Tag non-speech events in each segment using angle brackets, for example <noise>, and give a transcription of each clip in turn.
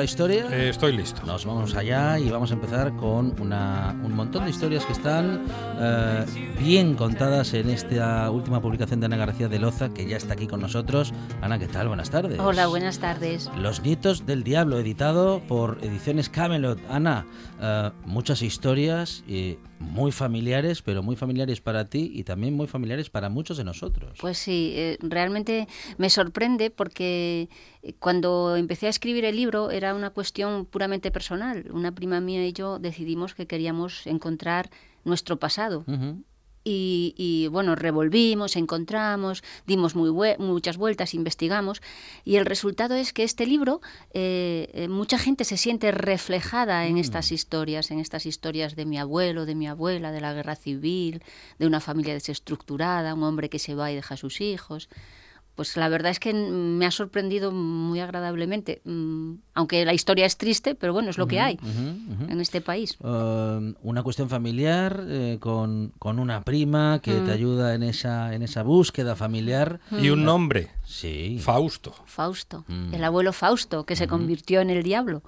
La historia? Eh, estoy listo. Nos vamos allá y vamos a empezar con una- un montón de historias que están eh, bien contadas en esta última publicación de Ana García de Loza, que ya está aquí con nosotros. Ana, ¿qué tal? Buenas tardes. Hola, buenas tardes. Los Nietos del Diablo, editado por Ediciones Camelot. Ana, eh, muchas historias eh, muy familiares, pero muy familiares para ti y también muy familiares para muchos de nosotros. Pues sí, eh, realmente me sorprende porque cuando empecé a escribir el libro era una cuestión puramente personal. Una prima mía y yo decidimos que queríamos encontrar nuestro pasado. Y, y, bueno, revolvimos, encontramos, dimos muy muchas vueltas, investigamos y el resultado es que este libro, eh, eh, mucha gente se siente reflejada en estas historias, en estas historias de mi abuelo, de mi abuela, de la guerra civil, de una familia desestructurada, un hombre que se va y deja a sus hijos. Pues la verdad es que mm, me ha sorprendido muy agradablemente, mm, aunque la historia es triste, pero bueno, es lo que hay en este país. Eh, una cuestión familiar eh, con, con una prima que Mm. te ayuda en esa, en esa búsqueda familiar. Y un nombre, Sí. Fausto. Fausto, Mm. el abuelo Fausto, que se convirtió en el diablo.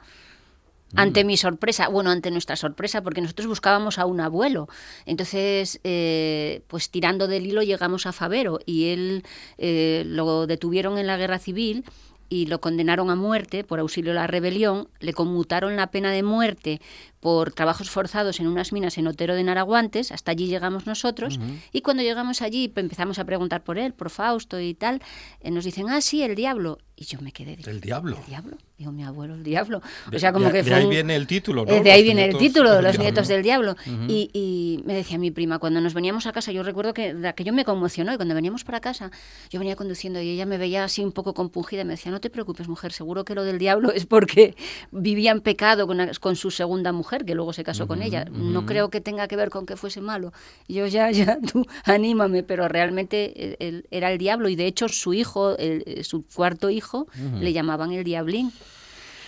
Ante mi sorpresa, bueno, ante nuestra sorpresa, porque nosotros buscábamos a un abuelo. Entonces, eh, pues tirando del hilo llegamos a Favero y él eh, lo detuvieron en la guerra civil y lo condenaron a muerte por auxilio a la rebelión, le conmutaron la pena de muerte por trabajos forzados en unas minas en Otero de Naraguantes, hasta allí llegamos nosotros, y cuando llegamos allí empezamos a preguntar por él, por Fausto y tal, eh, nos dicen, ah, sí, el diablo. Y yo me quedé, El diablo. ¿el diablo? Digo, mi abuelo, el diablo. De- O sea, como de- que de ahí un- viene el título, ¿no? eh, de ahí viene el título, Los diablo. nietos del diablo. y, y me decía mi prima, cuando nos veníamos a casa, yo recuerdo que aquello me conmocionó, y cuando veníamos para casa, yo venía conduciendo y ella me veía así un poco compungida y me decía, no te preocupes, mujer, seguro que lo del diablo es porque vivía en pecado con, con su segunda mujer, que luego se casó con ella. No creo que tenga que ver con que fuese malo. Yo, ya, ya, <laughs> tú anímame, pero realmente eh, él era el diablo y de hecho su hijo, el- eh, su cuarto hijo, le llamaban el diablín.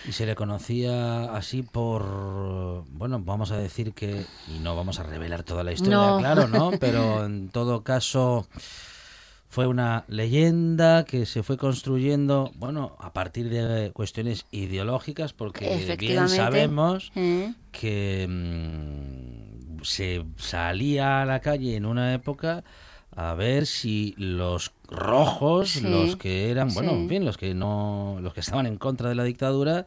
Y se le conocía así por, bueno, vamos a decir que, y no vamos a revelar toda la historia, No. claro, ¿no? <laughs> Pero en todo caso fue una leyenda que se fue construyendo, bueno, a partir de cuestiones ideológicas, porque bien sabemos ¿Eh? que mm, se salía a la calle en una época a ver si los rojos, Sí, los que eran, bueno, sí. en fin, los que no, los que estaban en contra de la dictadura,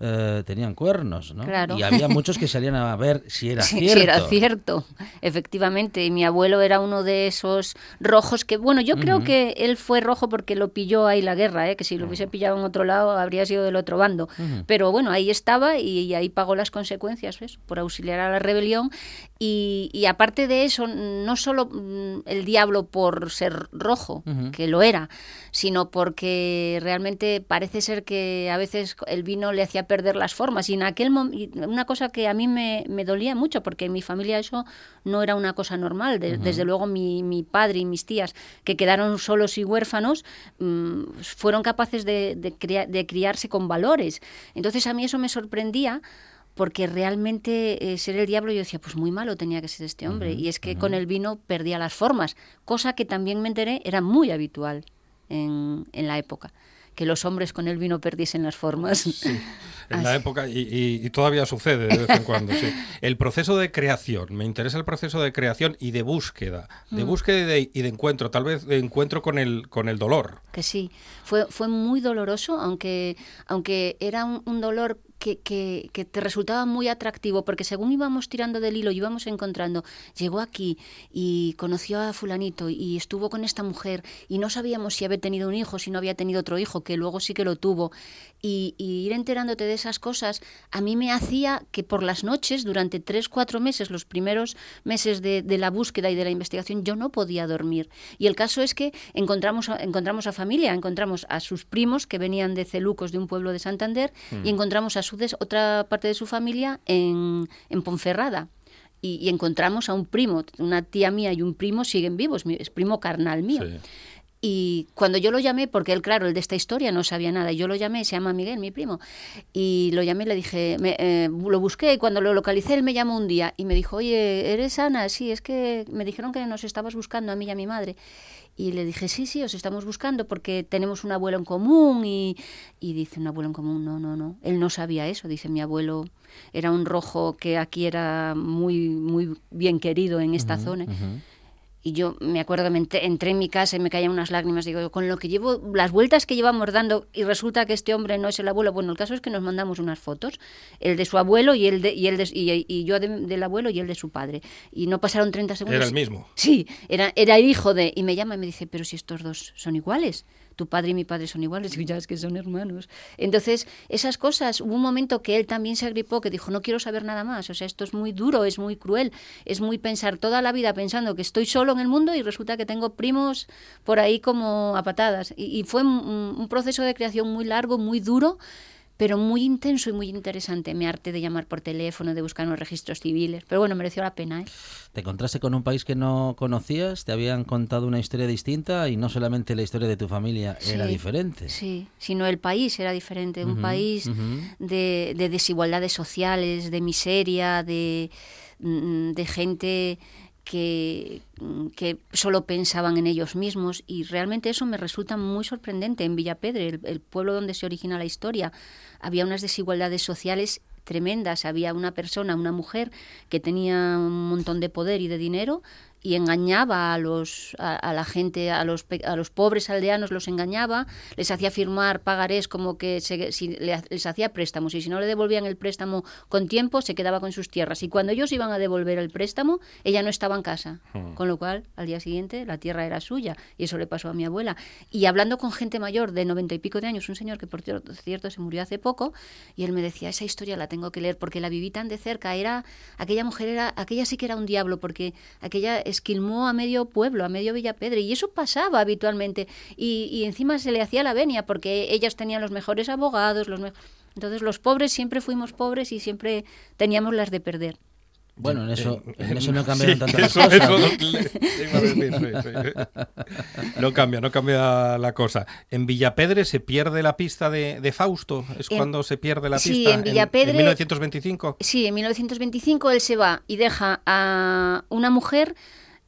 eh, tenían cuernos, ¿no? Claro. Y había muchos que salían a ver si era <laughs> Sí, cierto. sí, era cierto, efectivamente. Y mi abuelo era uno de esos rojos que, bueno, yo creo que él fue rojo porque lo pilló ahí la guerra, ¿eh? que si lo hubiese pillado en otro lado habría sido del otro bando. Pero bueno, ahí estaba y, y ahí pagó las consecuencias, ¿ves? Por auxiliar a la rebelión. Y, y aparte de eso, no solo mm, el diablo por ser rojo, que lo era, sino porque realmente parece ser que a veces el vino le hacía perder las formas. Y en aquel mom- y una cosa que a mí me, me dolía mucho, porque en mi familia eso no era una cosa normal. De- Desde luego mi, mi padre y mis tías, que quedaron solos y huérfanos, mm, fueron capaces de, de criarse con valores. Entonces a mí eso me sorprendía porque realmente eh, ser el diablo yo decía, pues muy malo tenía que ser este hombre. y es que con el vino perdía las formas, cosa que también me enteré era muy habitual en, en la época. que los hombres con el vino perdiesen las formas. Sí, <laughs> en la época, y, y- y todavía sucede de vez en cuando, sí. El proceso de creación, me interesa el proceso de creación y de búsqueda, de Mm. búsqueda y de, y de encuentro, tal vez de encuentro con el, con el dolor. Que sí, fue, fue muy doloroso, aunque, aunque era un, un dolor que, que, que te resultaba muy atractivo, porque según íbamos tirando del hilo, íbamos encontrando, llegó aquí y conoció a fulanito y estuvo con esta mujer y no sabíamos si había tenido un hijo, si no había tenido otro hijo, que luego sí que lo tuvo. Y, y ir enterándote de esas cosas a mí me hacía que por las noches, durante tres, cuatro meses, los primeros meses de, de la búsqueda y de la investigación, yo no podía dormir. Y el caso es que encontramos a, encontramos a familia, encontramos a sus primos que venían de Celucos, de un pueblo de Santander, y encontramos a otra parte de su familia en, en Ponferrada. Y, encontramos a un primo, una tía mía y un primo siguen vivos, es primo carnal mío. Y cuando yo lo llamé, porque él, claro, el de esta historia no sabía nada, y yo lo llamé, se llama Miguel, mi primo, y lo llamé, le dije, me- eh, lo busqué, y cuando lo localicé, él me llamó un día y me dijo, oye, ¿eres Ana? Sí, es que me dijeron que nos estabas buscando a mí y a mi madre. Y le dije, sí, sí, os estamos buscando porque tenemos un abuelo en común. Y, y dice, un abuelo en común, no, no, no. Él no sabía eso. Dice, mi abuelo era un rojo que aquí era muy, muy bien querido en esta zona. Y yo me acuerdo que me entré, entré en mi casa y me caían unas lágrimas. Digo, con lo que llevo, las vueltas que llevamos dando, y resulta que este hombre no es el abuelo. Bueno, el caso es que nos mandamos unas fotos, el de su abuelo y el de, y el de- y, y yo de- del abuelo y el de su padre. Y no pasaron 30 segundos. Era el mismo. Sí, era, era el hijo de. Y me llama y me dice, pero si estos dos son iguales. Tu padre y mi padre son iguales. Digo, ya es que son hermanos. Entonces, esas cosas, hubo un momento que él también se agripó, que dijo, no quiero saber nada más. O sea, esto es muy duro, es muy cruel. Es muy pensar toda la vida pensando que estoy solo en el mundo y resulta que tengo primos por ahí como a patadas. Y, y fue un proceso de creación muy largo, muy duro pero muy intenso y muy interesante. Me harté de llamar por teléfono, de buscar los registros civiles. Pero bueno, mereció la pena, ¿eh? Te encontraste con un país que no conocías, te habían contado una historia distinta y no solamente la historia de tu familia era diferente. Sí, sino el país era diferente. Un país de, de desigualdades sociales, de miseria, de, mm, de gente que, mm, que solo pensaban en ellos mismos y realmente eso me resulta muy sorprendente. En Villapedre, el, el pueblo donde se origina la historia, había unas desigualdades sociales tremendas. Había una persona, una mujer, que tenía un montón de poder y de dinero y engañaba a los a, a la gente a los a los pobres aldeanos los engañaba les hacía firmar pagarés como que se- si les hacía préstamos y si no le devolvían el préstamo con tiempo se quedaba con sus tierras. Y cuando ellos iban a devolver el préstamo ella no estaba en casa. Con lo cual al día siguiente la tierra era suya y eso le pasó a mi abuela. Y hablando con gente mayor de noventa y pico de años un señor que por cier- cierto se murió hace poco y él me decía esa historia la tengo que leer porque la viví tan de cerca era aquella mujer era aquella sí que era un diablo porque aquella esquilmó a medio pueblo a medio Villapedre y eso pasaba habitualmente y, y encima se le hacía la venia porque ellas tenían los mejores abogados los me- entonces los pobres siempre fuimos pobres y siempre teníamos las de perder Bueno, en eso, Eh, en eso no cambiaron <laughs> sí, tanto que las eso, cosas. eso ¿no? <laughs> No cambia, no cambia la cosa. En Villapedre se pierde la pista de, de Fausto, es En- cuando se pierde la sí, pista. en Villapedre- En, 1925. Sí, en 1925 él se va y deja a una mujer,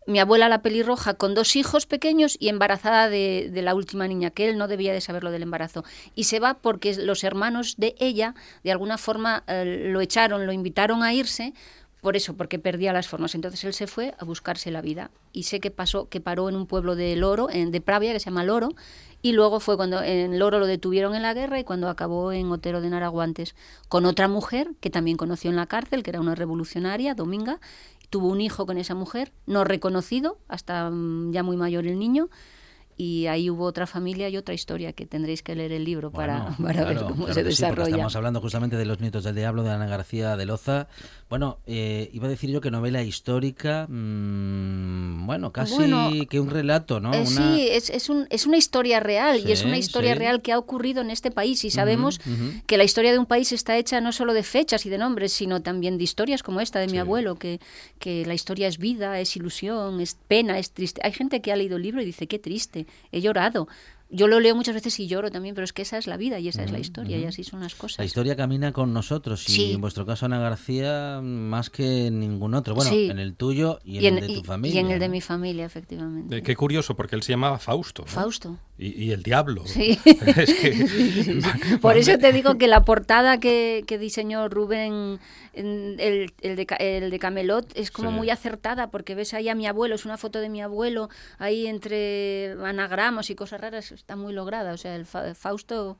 mi abuela la pelirroja, con dos hijos pequeños y embarazada de, de la última niña, que él no debía de saber lo del embarazo. Y se va porque los hermanos de ella, de alguna forma, eh, lo echaron, lo invitaron a irse. Por eso, porque perdía las formas. Entonces él se fue a buscarse la vida. Y sé que pasó, que paró en un pueblo de Loro, en, de Pravia, que se llama Loro, y luego fue cuando en Loro lo detuvieron en la guerra y cuando acabó en Otero de Naraguantes con otra mujer que también conoció en la cárcel, que era una revolucionaria, Dominga. Tuvo un hijo con esa mujer, no reconocido, hasta mm, ya muy mayor el niño. Y ahí hubo otra familia y otra historia que tendréis que leer el libro para, Bueno, <laughs> para ver cómo claro se sí, desarrolla. estamos hablando justamente de Los Nietos del Diablo de Ana García de Loza. Bueno, eh, iba a decir yo que novela histórica, mm, bueno, casi Bueno, que un relato, ¿no? Eh, Una- Sí, es, es, un- es una historia real y es una historia sí. real que ha ocurrido en este país y sabemos que la historia de un país está hecha no solo de fechas y de nombres, sino también de historias como esta de mi abuelo, que, que la historia es vida, es ilusión, es pena, es triste. Hay gente que ha leído el libro y dice, qué triste, he llorado. Yo lo leo muchas veces y lloro también, pero es que esa es la vida y esa es la historia y así son las cosas. La historia camina con nosotros y Sí. en vuestro caso Ana García más que en ningún otro. Bueno, Sí. en el tuyo y en y el de tu y- familia. y en el de mi familia, efectivamente. Eh, qué curioso, porque él se llamaba Fausto. ¿no? Fausto. Y, y el diablo. Sí. <laughs> Es que- <laughs> <laughs> Por eso te digo que la portada que, que diseñó Rubén, el, el de, el de Camelot, es como Sí. muy acertada, porque ves ahí a mi abuelo, es una foto de mi abuelo, ahí entre anagramos y cosas raras, está muy lograda. O sea, el Fa- Fausto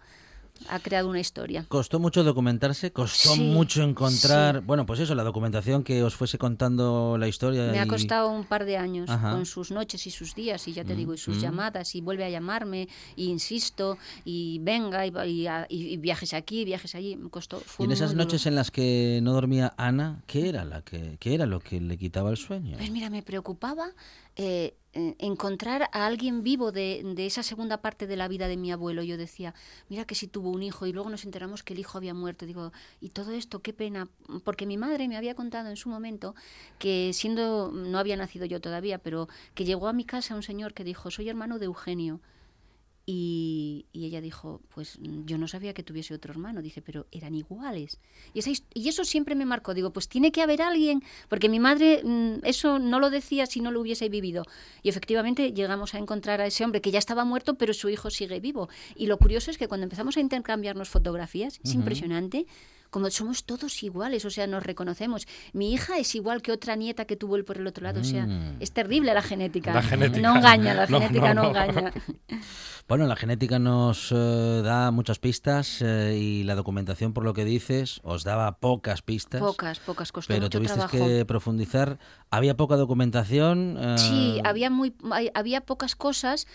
ha creado una historia. Costó mucho documentarse, costó Sí, mucho encontrar, sí. bueno, pues eso, la documentación que os fuese contando la historia. Me ha y- costado un par de años Ajá. con sus noches y sus días, y ya te digo, y sus mm. llamadas, y vuelve a llamarme, y insisto, y venga, y, y- y- y viajes aquí, viajes allí. Me costó. Y Fue en esas duro. noches en las que no dormía Ana, ¿qué era, la que, qué era lo que le quitaba el sueño? Pues mira, me preocupaba eh, encontrar a alguien vivo de esa segunda parte de la vida de mi abuelo. Yo decía, mira que si tuvo un hijo y luego nos enteramos que el hijo había muerto. Digo, y todo esto, qué pena, porque mi madre me había contado en su momento que siendo, no había nacido yo todavía, pero que llegó a mi casa un señor que dijo, soy hermano de Eugenio. Y, y ella dijo, pues mm, yo no sabía que tuviese otro hermano. Dice, pero eran iguales. Y, esa his- y eso siempre me marcó. Digo, pues tiene que haber alguien, porque mi madre mm, eso no lo decía si no lo hubiese vivido. Y efectivamente llegamos a encontrar a ese hombre que ya estaba muerto, pero su hijo sigue vivo. Y lo curioso es que cuando empezamos a intercambiarnos fotografías, es impresionante. Como somos todos iguales, o sea, nos reconocemos. Mi hija es igual que otra nieta que tuvo él por el otro lado, o sea, Mm. es terrible la genética. La genética. No engaña, la <laughs> No, genética no, no, no. engaña. <laughs> Bueno, la genética nos eh, da muchas pistas eh, y la documentación, por lo que dices, os daba pocas pistas. Pocas, pocas, costó Pero mucho tuviste trabajo. que profundizar. Había poca documentación. eh, Sí, había muy había pocas cosas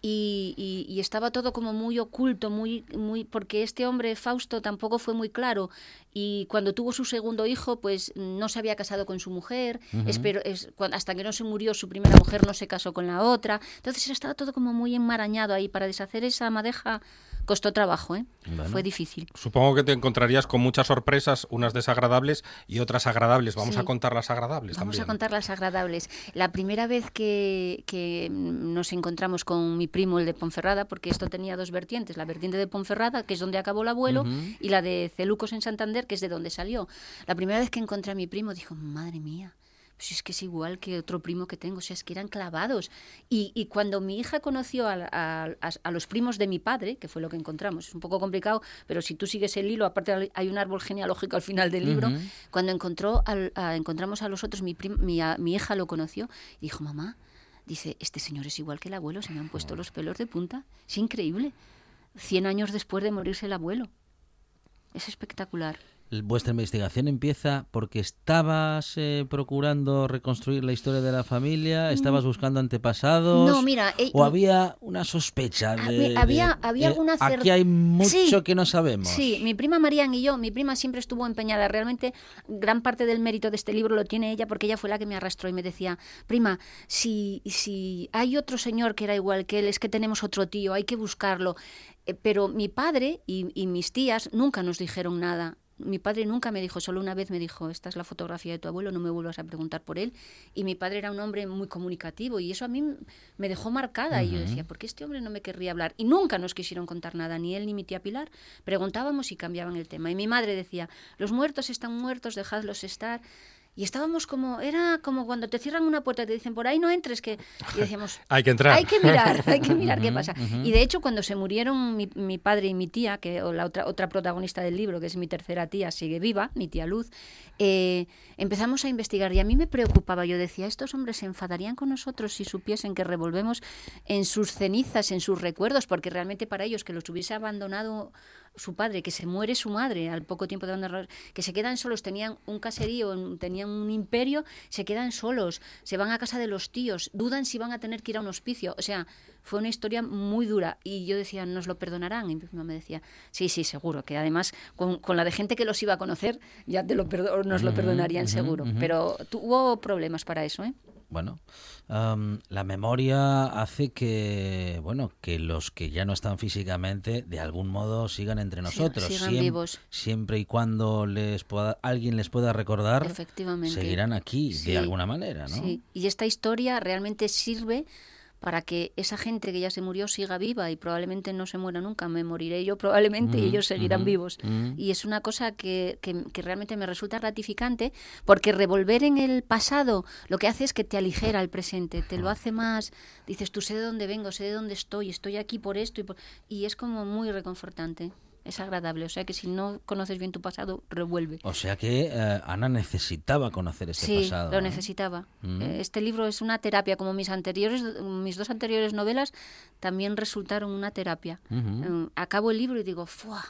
y, y- y estaba todo como muy oculto, muy muy porque este hombre Fausto tampoco fue muy claro. Y cuando tuvo su segundo hijo, pues no se había casado con su mujer, espero es, cuan- hasta que no se murió su primera mujer no se casó con la otra, entonces estaba todo como muy enmarañado ahí. Para deshacer esa madeja costó trabajo, ¿eh? Bueno. Fue difícil. Supongo que te encontrarías con muchas sorpresas, unas desagradables y otras agradables. Vamos Sí. a contar las agradables Vamos también. a contar las agradables. La primera vez que, que nos encontramos con mi primo, el de Ponferrada, porque esto tenía dos vertientes, la vertiente de Ponferrada, que es donde acabó el abuelo, y la de Celucos en Santander, que es de donde salió. La primera vez que encontré a mi primo, dijo, madre mía. Pues es que es igual que otro primo que tengo, o sea, es que eran clavados. Y, y cuando mi hija conoció a, a- a- a los primos de mi padre, que fue lo que encontramos, es un poco complicado, pero si tú sigues el hilo, aparte hay un árbol genealógico al final del libro, cuando encontró encontramos a los otros, mi, prim- mi, a- mi hija lo conoció y dijo, mamá, dice, este señor es igual que el abuelo, se me han puesto los pelos de punta. Es increíble. Cien años después de morirse el abuelo. Es espectacular. Vuestra investigación empieza porque estabas eh, procurando reconstruir la historia de la familia, estabas buscando antepasados. Mm. No, mira, eh, o había una sospecha de, Había- de- había alguna cer- Aquí hay mucho Sí. que no sabemos. Sí, mi prima Marían y yo, mi prima siempre estuvo empeñada. Realmente, gran parte del mérito de este libro lo tiene ella porque ella fue la que me arrastró y me decía, prima, si, si hay otro señor que era igual que él, es que tenemos otro tío, hay que buscarlo. Eh, Pero mi padre y, y mis tías nunca nos dijeron nada. Mi padre nunca me dijo, solo una vez me dijo, esta es la fotografía de tu abuelo, no me vuelvas a preguntar por él. Y mi padre era un hombre muy comunicativo y eso a mí me dejó marcada. Y yo decía, ¿por qué este hombre no me querría hablar? Y nunca nos quisieron contar nada, ni él ni mi tía Pilar. Preguntábamos y cambiaban el tema. Y mi madre decía, los muertos están muertos, dejadlos estar. Y estábamos como, era como cuando te cierran una puerta y te dicen, por ahí no entres, que... Y decíamos, <laughs> Hay que entrar. hay que mirar, hay que mirar qué pasa. Y de hecho, cuando se murieron mi, mi padre y mi tía, que o la otra, otra protagonista del libro, que es mi tercera tía, sigue viva, mi tía Luz, eh, empezamos a investigar. Y a mí me preocupaba, yo decía, estos hombres se enfadarían con nosotros si supiesen que revolvemos en sus cenizas, en sus recuerdos, porque realmente para ellos que los hubiese abandonado su padre, que se muere su madre al poco tiempo de abandonar, que se quedan solos, tenían un caserío, tenían un imperio, se quedan solos, se van a casa de los tíos, dudan si van a tener que ir a un hospicio. O sea, fue una historia muy dura. Y yo decía, ¿nos lo perdonarán? Y mi prima me decía, sí, sí, seguro, que además con, con la de gente que los iba a conocer, ya te lo nos lo perdonarían seguro. Pero tuvo problemas para eso, ¿eh? Bueno, am, la memoria hace que, bueno, que los que ya no están físicamente, de algún modo sigan entre nosotros. sigan Siem- vivos. Siempre y cuando les pueda, alguien les pueda recordar, Efectivamente. seguirán aquí Sí. de alguna manera, ¿no? Sí, y esta historia realmente sirve para que esa gente que ya se murió siga viva y probablemente no se muera nunca. Me moriré yo probablemente y ellos seguirán vivos. Y es una cosa que, que- que realmente me resulta gratificante porque revolver en el pasado lo que hace es que te aligera el presente, te lo hace más, dices, tú sé de dónde vengo, sé de dónde estoy, estoy aquí por esto y, por- y es como muy reconfortante. Es agradable, o sea que si no conoces bien tu pasado, revuelve. O sea que eh, Ana necesitaba conocer sí, pasado. lo ¿eh? necesitaba. Mm. Eh, Este libro es una terapia, como mis anteriores, mis dos anteriores novelas también resultaron una terapia. Acabo el libro y digo, ¡fuah!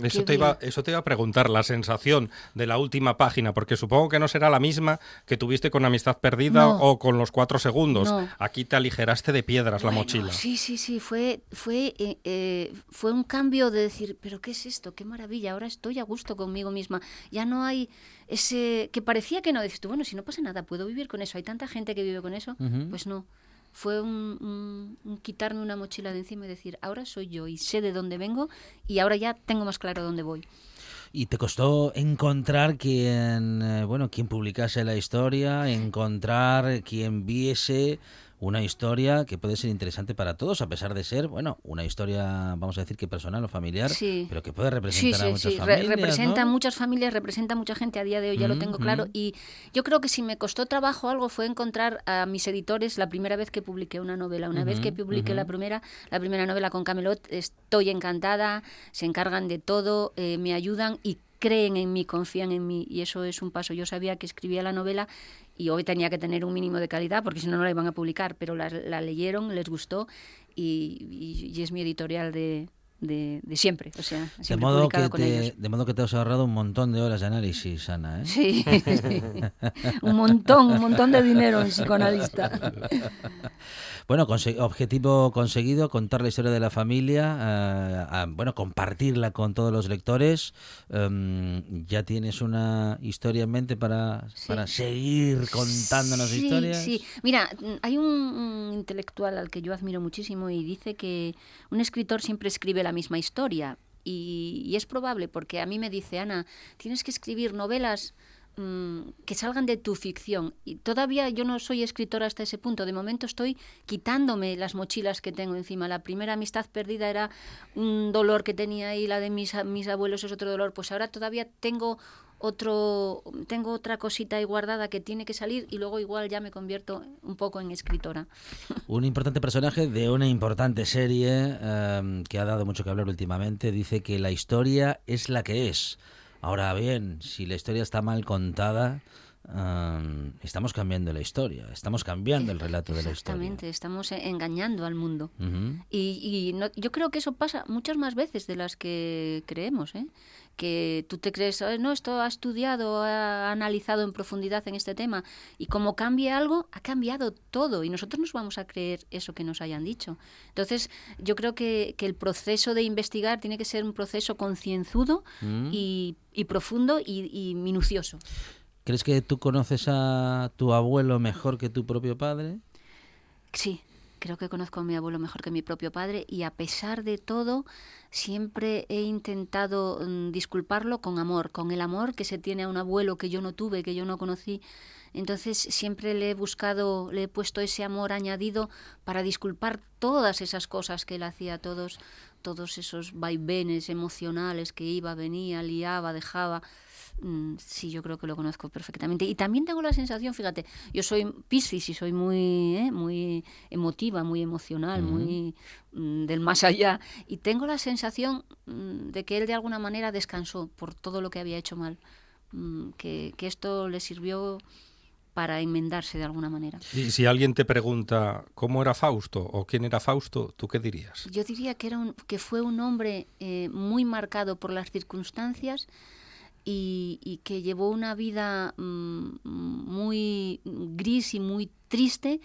Eso te, iba, bien". eso te iba a preguntar, la sensación de la última página, porque supongo que no será la misma que tuviste con Amistad Perdida No. o con los cuatro segundos. No. Aquí te aligeraste de piedras la mochila. Sí, sí, sí, fue, fue, eh, eh, fue un cambio de decir, pero ¿qué es esto? ¡Qué maravilla! Ahora estoy a gusto conmigo misma. Ya no hay ese... que parecía que no. Dices tú, bueno, si no pasa nada, puedo vivir con eso. Hay tanta gente que vive con eso. Pues no. Fue un, quitarme una mochila de encima y decir, ahora soy yo y sé de dónde vengo y ahora ya tengo más claro dónde voy. Y te costó encontrar quien, eh, bueno, quien publicase la historia, encontrar quien viese una historia que puede ser interesante para todos, a pesar de ser, bueno, una historia, vamos a decir que personal o familiar, Sí. pero que puede Sí, representar a sí, muchas sí. Re- familias. representa ¿no? muchas familias, representa mucha gente a día de hoy, ya lo tengo claro. mm. Y yo creo que si me costó trabajo algo fue encontrar a mis editores la primera vez que publiqué una novela. Una vez que publiqué la primera, la primera novela con Camelot, estoy encantada, se encargan de todo, eh, me ayudan y creen en mí, confían en mí y eso es un paso. Yo sabía que escribía la novela y hoy tenía que tener un mínimo de calidad porque si no no la iban a publicar, pero la, la leyeron, les gustó y, y- y es mi editorial de, de, de siempre. O sea, De siempre modo, que con te, ellos. de modo que te has ahorrado un montón de horas de análisis, Ana. ¿eh? Sí, sí. <laughs> un montón, un montón de dinero en psicoanalista. <laughs> Bueno, conse- objetivo conseguido, contar la historia de la familia, eh, bueno, compartirla con todos los lectores. Em, ¿Ya tienes una historia en mente para, Sí. para seguir contándonos sí, historias? Sí, mira, mm, hay un, un intelectual al que yo admiro muchísimo y dice que un escritor siempre escribe la misma historia. Y, es probable, porque a mí me dice, Ana, tienes que escribir novelas mm, que salgan de tu ficción. Y todavía yo no soy escritora hasta ese punto. De momento estoy quitándome las mochilas que tengo encima. La primera amistad perdida era un dolor que tenía ahí, la de mis, mis abuelos es otro dolor. Pues ahora todavía tengo otro tengo otra cosita ahí guardada que tiene que salir y luego igual ya me convierto un poco en escritora. <laughs> Un importante personaje de una importante serie em, que ha dado mucho que hablar últimamente dice que la historia es la que es. Ahora bien, si la historia está mal contada, em, estamos cambiando la historia, estamos cambiando el relato de la historia. Exactamente, estamos e- engañando al mundo. Ujú. Y, y no- yo creo que eso pasa muchas más veces de las que creemos, ¿eh? Que tú te crees, "Ay, no, esto ha estudiado, ha analizado en profundidad en este tema, y como cambie algo, ha cambiado todo, y nosotros nos vamos a creer eso que nos hayan dicho. Entonces, yo creo que, que el proceso de investigar tiene que ser un proceso concienzudo Mm. y, y profundo y, y minucioso. ¿Crees que tú conoces a tu abuelo mejor que tu propio padre? Sí, creo que conozco a mi abuelo mejor que mi propio padre y a pesar de todo siempre he intentado mm, disculparlo con amor, con el amor que se tiene a un abuelo que yo no tuve, que yo no conocí. Entonces siempre le he buscado, le he puesto ese amor añadido para disculpar todas esas cosas que él hacía, todos, todos esos vaivenes emocionales que iba, venía, liaba, dejaba. Mm, Sí, yo creo que lo conozco perfectamente. Y también tengo la sensación, fíjate, yo soy Piscis y soy muy, ¿eh? muy emotiva, muy emocional, muy mm, del más allá. Y tengo la sensación mm, de que él de alguna manera descansó por todo lo que había hecho mal. Que, que esto le sirvió para enmendarse de alguna manera. Y si alguien te pregunta cómo era Fausto o quién era Fausto, ¿tú qué dirías? Yo diría que, era un, que fue un hombre eh, muy marcado por las circunstancias y, que llevó una vida mm, muy gris y muy triste,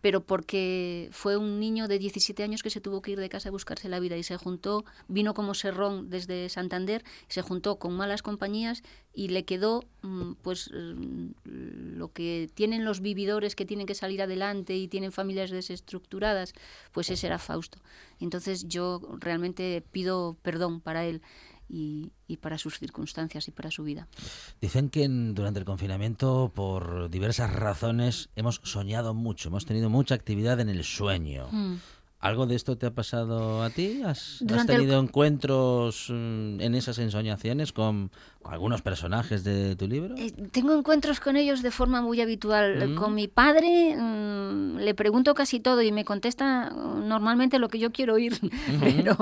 pero porque fue un niño de 17 años que se tuvo que ir de casa a buscarse la vida y se juntó, vino como serrón desde Santander, se juntó con malas compañías y le quedó mm, pues mm, lo que tienen los vividores que tienen que salir adelante y tienen familias desestructuradas, pues ese era Fausto. Entonces yo realmente pido perdón para él y- y para sus circunstancias y para su vida. Dicen que en- durante el confinamiento, por diversas razones, hemos soñado mucho, hemos tenido mucha actividad en el sueño. Mm. ¿Algo de esto te ha pasado a ti? ¿Has, has el tenido encuentros mm, en esas ensoñaciones con algunos personajes de tu libro? Eh, tengo encuentros con ellos de forma muy habitual. Mm. Con mi padre mm, le pregunto casi todo y me contesta mm, normalmente lo que yo quiero oír. <laughs> pero,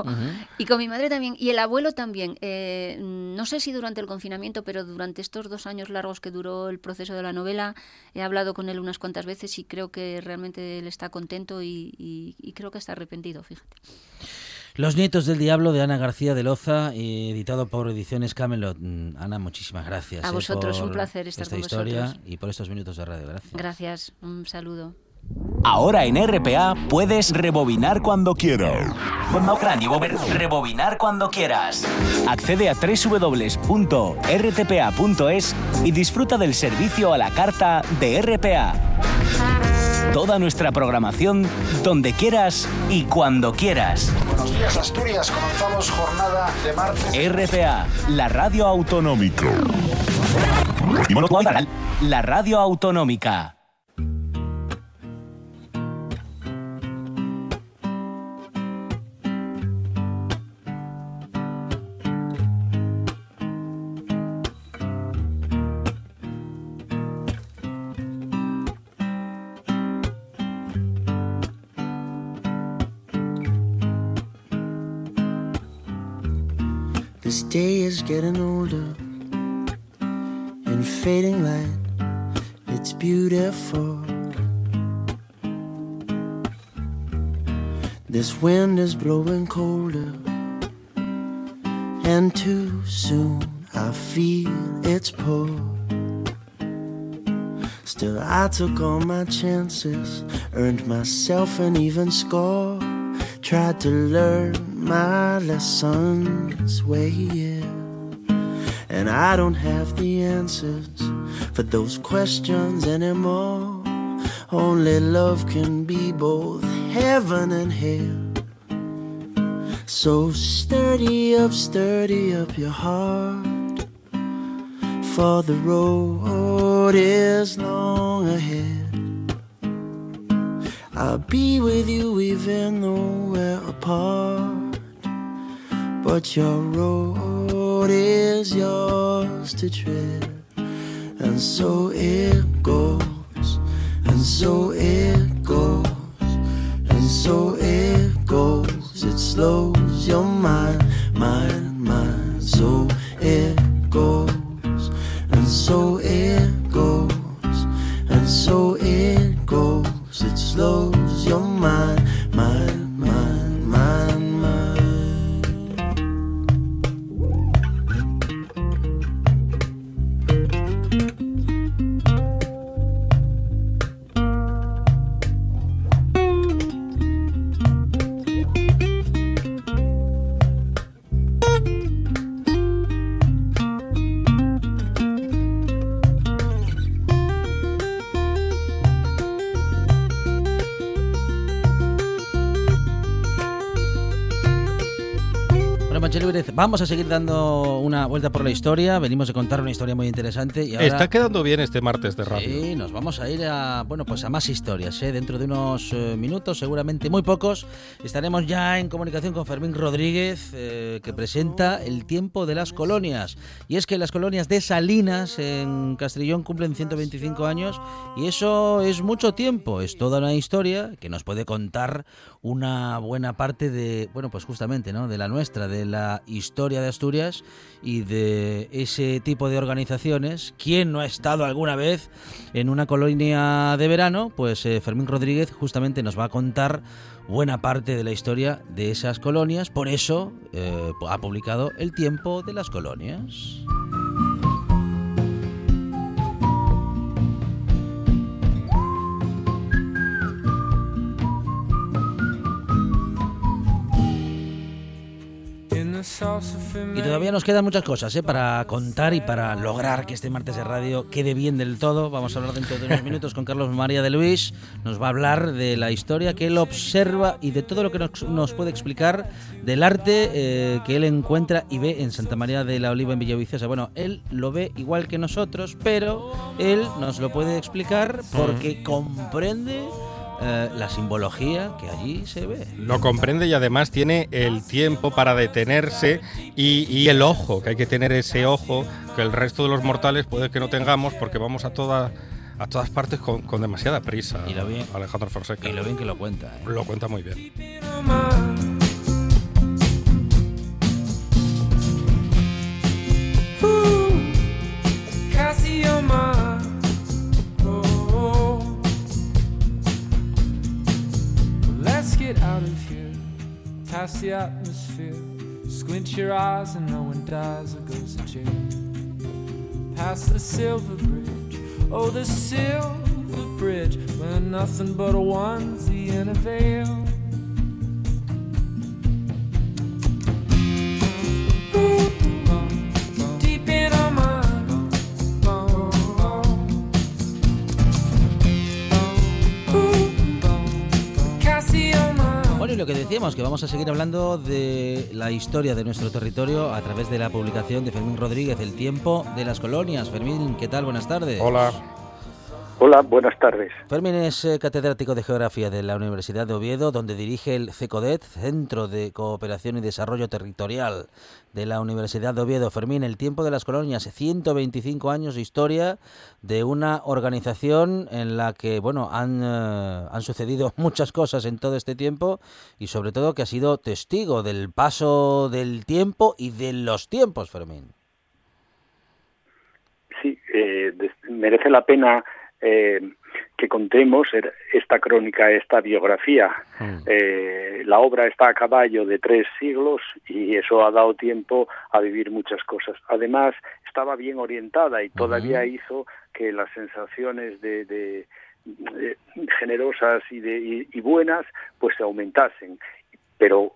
Y con mi madre también. Y el abuelo también. Eh, no sé si durante el confinamiento, pero durante estos dos años largos que duró el proceso de la novela, he hablado con él unas cuantas veces y creo que realmente él está contento y, y- y creo que está arrepentido, fíjate. Los nietos del diablo de Ana García de Loza, eh, editado por Ediciones Camelot. Mm, Ana, muchísimas gracias. A eh, vosotros, un placer estar esta con historia vosotros. y por estos minutos de radio. Gracias. Gracias, un saludo. Ahora en RPA puedes rebobinar cuando quieras. Rebobinar cuando quieras. Accede a www.rtpa.es y disfruta del servicio a la carta de RPA. Toda nuestra programación donde quieras y cuando quieras. Buenos días, Asturias. Comenzamos jornada de martes. RPA, la radio autonómica. La radio autonómica. Day is getting older and fading light. It's beautiful. This wind is blowing colder, and too soon I feel its pull. Still, I took all my chances, earned myself an even score. Tried to learn my lessons way, yeah. And I don't have the answers for those questions anymore. Only love can be both heaven and hell. So sturdy up, sturdy up your heart. For the road is long ahead. I'll be with you even though we're apart. But your road is yours to tread. And so it goes, and so it goes, and so it goes. It slows your mind, vamos a seguir dando una vuelta por la historia. Venimos de contar una historia muy interesante y ahora... Está quedando bien este martes de radio. Sí, nos vamos a ir a bueno pues a más historias. ¿eh? Dentro de unos eh, minutos, seguramente muy pocos, estaremos ya en comunicación con Fermín Rodríguez, eh, que presenta el tiempo de las colonias. Y es que las colonias de Salinas en Castrillón cumplen 125 años y eso es mucho tiempo. Es toda una historia que nos puede contar una buena parte de bueno pues justamente no de la nuestra, de la historia de Asturias y de ese tipo de organizaciones. ¿Quién no ha estado alguna vez en una colonia de verano? Pues eh, Fermín Rodríguez justamente nos va a contar buena parte de la historia de esas colonias. Por eso eh, ha publicado El tiempo de las colonias. Y todavía nos quedan muchas cosas ¿eh? para contar y para lograr que este martes de radio quede bien del todo. Vamos a hablar dentro de unos minutos con Carlos María de Luis. Nos va a hablar de la historia que él observa y de todo lo que nos, nos puede explicar del arte eh, que él encuentra y ve en Santa María de la Oliva en Villaviciosa. Bueno, él lo ve igual que nosotros, pero él nos lo puede explicar porque comprende eh, la simbología que allí se ve. Lo comprende y además tiene el tiempo para detenerse y, y el ojo, que hay que tener ese ojo que el resto de los mortales puede que no tengamos porque vamos a toda, a todas partes con, con demasiada prisa. Y lo bien- Alejandro Fonseca. Y lo bien que lo cuenta. ¿eh? Lo cuenta muy bien. Get out of here, past the atmosphere. Squint your eyes and no one dies or goes to jail. Past the silver bridge, oh the silver bridge, where nothing but a onesie and a veil. Que vamos a seguir hablando de la historia de nuestro territorio a través de la publicación de Fermín Rodríguez, El tiempo de las colonias. Fermín, ¿qué tal? Buenas tardes. Hola. Hola, buenas tardes. Fermín es eh, catedrático de Geografía de la Universidad de Oviedo, donde dirige el CECODET, Centro de Cooperación y Desarrollo Territorial de la Universidad de Oviedo. Fermín, el tiempo de las colonias, 125 años de historia de una organización en la que, bueno, han, eh, han sucedido <laughs> muchas cosas en todo este tiempo y sobre todo que ha sido testigo del paso del tiempo y de los tiempos, Fermín. Sí, eh, merece la pena eh, que contemos er- esta crónica, esta biografía. Eh, la obra está a caballo de tres siglos y eso ha dado tiempo a vivir muchas cosas. Además, estaba bien orientada y todavía hizo que las sensaciones de, de- de generosas y, de, y, y buenas pues se aumentasen. Pero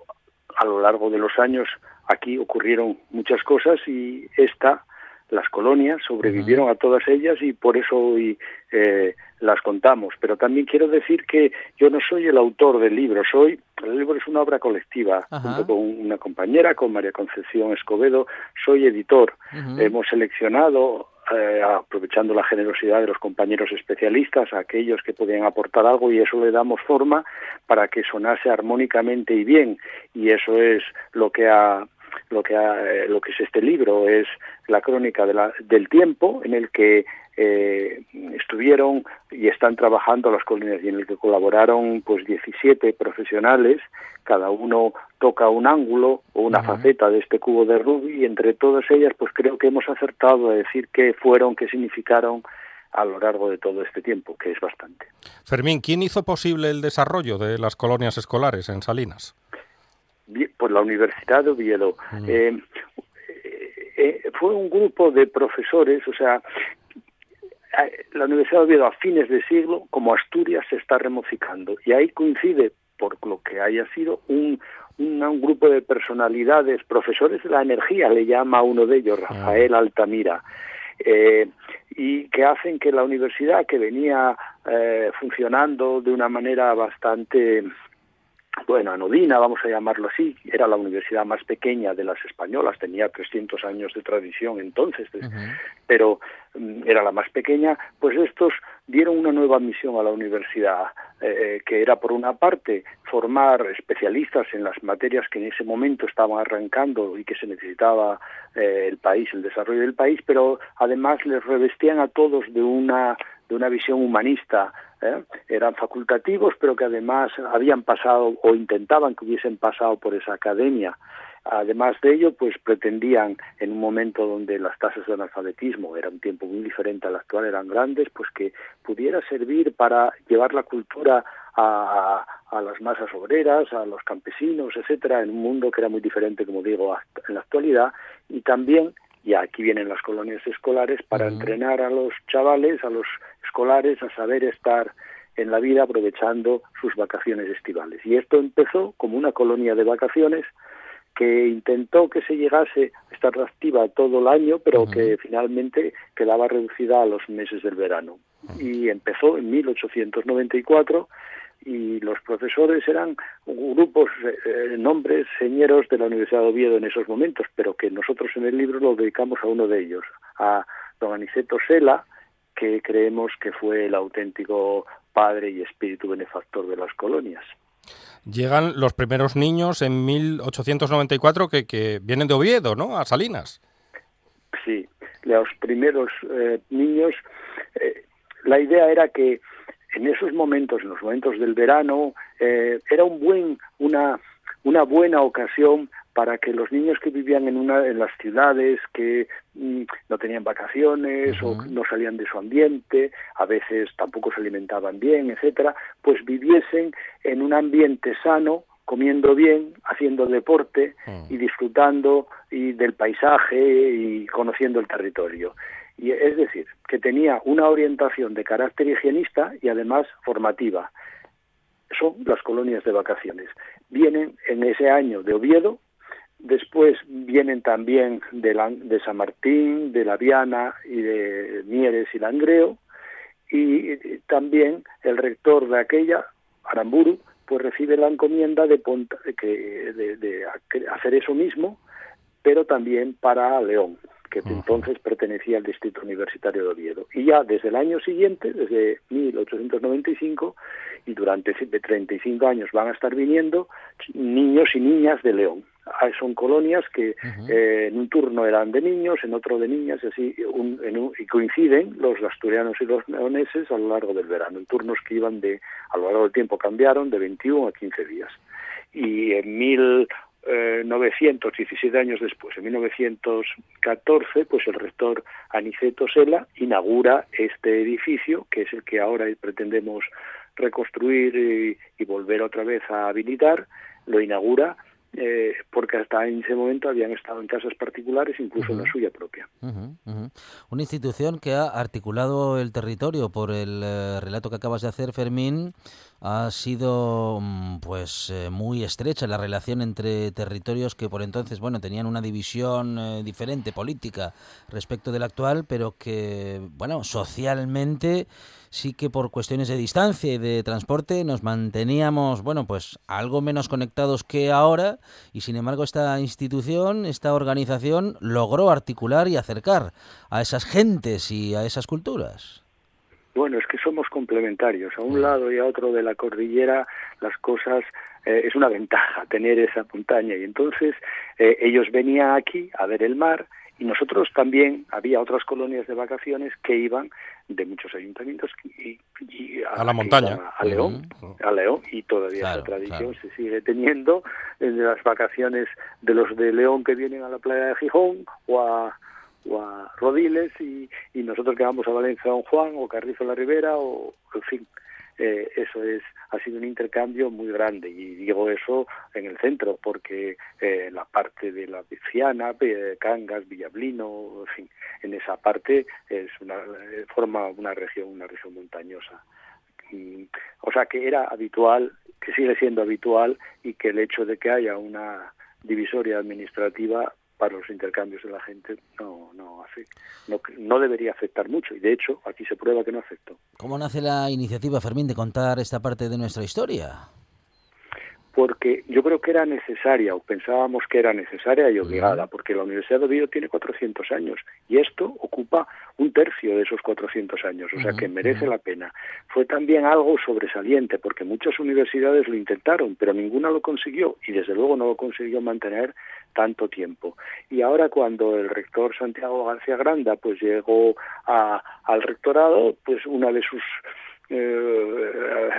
a lo largo de los años aquí ocurrieron muchas cosas y esta las colonias sobrevivieron a todas ellas y por eso hoy eh, las contamos. Pero también quiero decir que yo no soy el autor del libro, soy el libro es una obra colectiva Ajá. junto con una compañera, con María Concepción Escobedo, soy editor. Hemos seleccionado eh, aprovechando la generosidad de los compañeros especialistas, a aquellos que podían aportar algo y eso le damos forma para que sonase armónicamente y bien y eso es lo que ha lo que ha, eh, lo que es este libro es la crónica de la- del tiempo en el que eh, estuvieron y están trabajando las colonias y en el que colaboraron pues 17 profesionales cada uno toca un ángulo o una faceta de este cubo de Rubik y entre todas ellas pues creo que hemos acertado a decir qué fueron qué significaron a lo largo de todo este tiempo que es bastante Fermín, ¿quién hizo posible el desarrollo de las colonias escolares en Salinas? Pues la Universidad de Oviedo. Eh, eh, fue un grupo de profesores, o sea, eh, la Universidad de Oviedo a fines de siglo, como Asturias, se está remocificando. Y ahí coincide, por lo que haya sido, un, un, un grupo de personalidades, profesores de la energía, le llama a uno de ellos, Rafael Altamira. Eh, y que hacen que la universidad, que venía eh, funcionando de una manera bastante bueno, anodina, vamos a llamarlo así, era la universidad más pequeña de las españolas, tenía 300 años de tradición entonces, pero mm, era la más pequeña, pues estos dieron una nueva misión a la universidad, eh, que era por una parte formar especialistas en las materias que en ese momento estaban arrancando y que se necesitaba eh, el país, el desarrollo del país, pero además les revestían a todos de una de una visión humanista ¿eh? eran facultativos, pero que además habían pasado o intentaban que hubiesen pasado por esa academia. Además de ello, pues pretendían, en un momento donde las tasas de analfabetismo era un tiempo muy diferente al actual, eran grandes, pues que pudiera servir para llevar la cultura a, a las masas obreras, a los campesinos, etcétera, en un mundo que era muy diferente, como digo, en la actualidad, y también y aquí vienen las colonias escolares para entrenar a los chavales, a los escolares a saber estar en la vida aprovechando sus vacaciones estivales. Y esto empezó como una colonia de vacaciones que intentó que se llegase a estar activa todo el año, pero que finalmente quedaba reducida a los meses del verano. Y empezó en 1894 y los profesores eran grupos, eh, nombres, señeros de la Universidad de Oviedo en esos momentos, pero que nosotros en el libro lo dedicamos a uno de ellos, a don Aniceto Sela, que creemos que fue el auténtico padre y espíritu benefactor de las colonias. Llegan los primeros niños en 1894 que, que vienen de Oviedo, ¿no? A Salinas. Sí, los primeros eh, niños. Eh, la idea era que en esos momentos, en los momentos del verano, eh, era un buen, una, una buena ocasión para que los niños que vivían en una en las ciudades que mm, no tenían vacaciones o no salían de su ambiente, a veces tampoco se alimentaban bien, etcétera, pues viviesen en un ambiente sano, comiendo bien, haciendo deporte y disfrutando y del paisaje y conociendo el territorio. Y es decir, que tenía una orientación de carácter higienista y además formativa. Son las colonias de vacaciones. Vienen en ese año de Oviedo, Después vienen también de, San Martín, de La Viana y de Mieres y Langreo. Y también el rector de aquella, Aramburu, pues recibe la encomienda de, de, de hacer eso mismo, pero también para León que entonces pertenecía al Distrito Universitario de Oviedo. Y ya desde el año siguiente, desde 1895, y durante 35 años van a estar viniendo niños y niñas de León. Ah, son colonias que eh, en un turno eran de niños, en otro de niñas, y así, y coinciden los asturianos y los leoneses a lo largo del verano, en turnos que iban de, a lo largo del tiempo cambiaron de 21 a 15 días. Y en mil 917 eh, años después, en 1914, pues el rector Aniceto Sela inaugura este edificio, que es el que ahora pretendemos reconstruir y, y volver otra vez a habilitar, lo inaugura eh, porque hasta en ese momento habían estado en casas particulares, incluso en la suya propia. Una institución que ha articulado el territorio, por el eh, relato que acabas de hacer, Fermín, ha sido mm, pues eh, muy estrecha la relación entre territorios que por entonces, bueno, tenían una división diferente política respecto del actual, pero que, bueno, socialmente sí que por cuestiones de distancia y de transporte nos manteníamos, bueno, pues algo menos conectados que ahora y sin embargo esta institución, esta organización logró articular y acercar a esas gentes y a esas culturas. Bueno, es que somos complementarios. A un mm. lado y a otro de la cordillera las cosas eh, es una ventaja tener esa montaña y entonces eh, ellos venían aquí a ver el mar y nosotros también había otras colonias de vacaciones que iban de muchos ayuntamientos y, a, la montaña. a León a León y todavía esa tradición se sigue teniendo en las vacaciones de los de León que vienen a la playa de Gijón o a o a Rodiles y, y nosotros que vamos a Valencia Don Juan o Carrizo la Ribera o en fin eh, eso es ha sido un intercambio muy grande y digo eso en el centro porque eh, la parte de la Viciana, eh, Cangas, Villablino, en fin, en esa parte es una eh, forma una región una región montañosa. o sea que era habitual, que sigue siendo habitual y que el hecho de que haya una divisoria administrativa para los intercambios de la gente no no no, debería afectar mucho y de hecho aquí se prueba que no afectó. ¿Cómo nace la iniciativa Fermín de contar esta parte de nuestra historia? Porque yo creo que era necesaria, o pensábamos que era necesaria y obligada, porque la Universidad de Oviedo tiene 400 años y esto ocupa un tercio de esos 400 años, o sea que merece la pena. Fue también algo sobresaliente, porque muchas universidades lo intentaron, pero ninguna lo consiguió y desde luego no lo consiguió mantener tanto tiempo. Y ahora cuando el rector Santiago García Granda pues llegó a, al rectorado, pues una de sus eh,